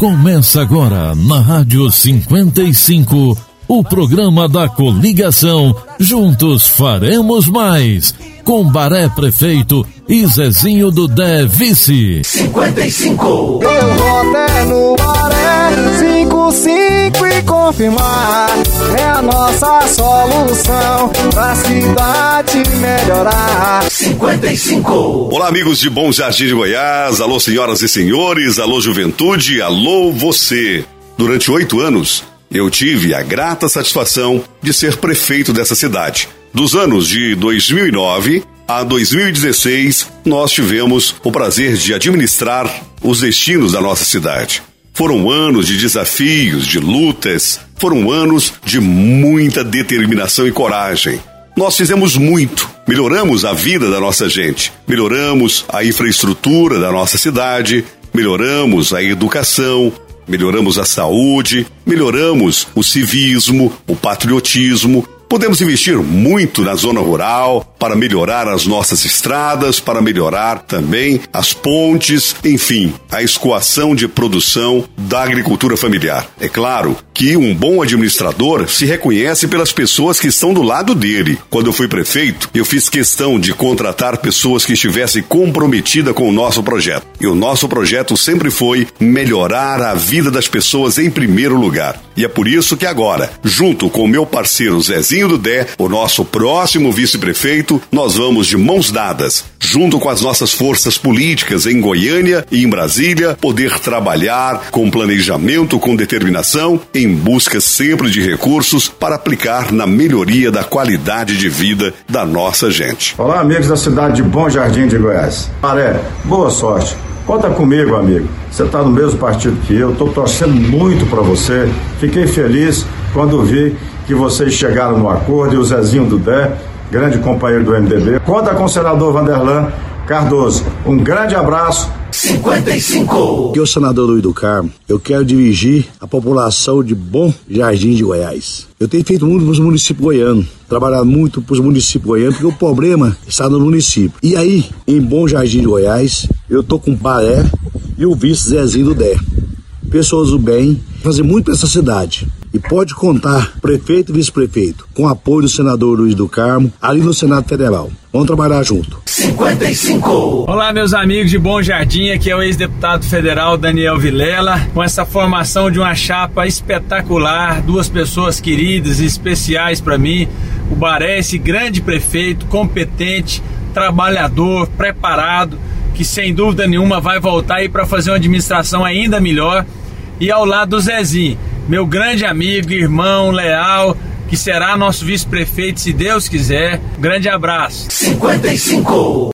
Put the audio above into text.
Começa agora na Rádio 55, o programa da coligação Juntos Faremos Mais, com Baré Prefeito e Zezinho do Dé Vice. 55. Eu vou até no Baré 55 e confirmar. É a nossa solução pra cidade melhorar. 55. Olá, amigos de Bom Jardim de Goiás. Alô, senhoras e senhores. Alô, juventude. Alô, você. Durante oito anos, eu tive a grata satisfação de ser prefeito dessa cidade. Dos anos de 2009 a 2016, nós tivemos o prazer de administrar os destinos da nossa cidade. Foram anos de desafios, de lutas, foram anos de muita determinação e coragem. Nós fizemos muito, melhoramos a vida da nossa gente, melhoramos a infraestrutura da nossa cidade, melhoramos a educação, melhoramos a saúde, melhoramos o civismo, o patriotismo, Podemos investir muito na zona rural para melhorar as nossas estradas, para melhorar também as pontes, enfim, a escoação de produção da agricultura familiar. É claro que um bom administrador se reconhece pelas pessoas que estão do lado dele. Quando eu fui prefeito, eu fiz questão de contratar pessoas que estivessem comprometidas com o nosso projeto. E o nosso projeto sempre foi melhorar a vida das pessoas em primeiro lugar. E é por isso que agora, junto com o meu parceiro Zezinho do Dé, o nosso próximo vice-prefeito, nós vamos de mãos dadas, junto com as nossas forças políticas em Goiânia e em Brasília, poder trabalhar com planejamento, com determinação, em busca sempre de recursos para aplicar na melhoria da qualidade de vida da nossa gente. Olá, amigos da cidade de Bom Jardim de Goiás. Maré, boa sorte. Conta comigo, amigo. Você está no mesmo partido que eu, estou torcendo muito para você. Fiquei feliz quando vi que vocês chegaram no acordo e o Zezinho do Dé, grande companheiro do MDB. Conta com o senador Vanderlan Cardoso. Um grande abraço 55. Eu, senador Luiz do Carmo, eu quero dirigir a população de Bom Jardim de Goiás. Eu tenho feito muito para os municípios goianos, trabalhado muito para os municípios goianos, porque o problema está no município. E aí, em Bom Jardim de Goiás, eu tô com o Baré e o vice Zezinho do Dé. Pessoas do bem, fazer muito para essa cidade e pode contar, prefeito e vice-prefeito, com apoio do senador Luiz do Carmo, ali no Senado Federal. Vamos trabalhar junto. 55. Olá, meus amigos de Bom Jardim, aqui é o ex-deputado federal Daniel Vilela, com essa formação de uma chapa espetacular, duas pessoas queridas e especiais para mim. O Baré, esse grande prefeito, competente, trabalhador, preparado, que sem dúvida nenhuma vai voltar aí para fazer uma administração ainda melhor. E ao lado do Zezinho meu grande amigo, irmão, leal, que será nosso vice-prefeito, se Deus quiser. Grande abraço. 55.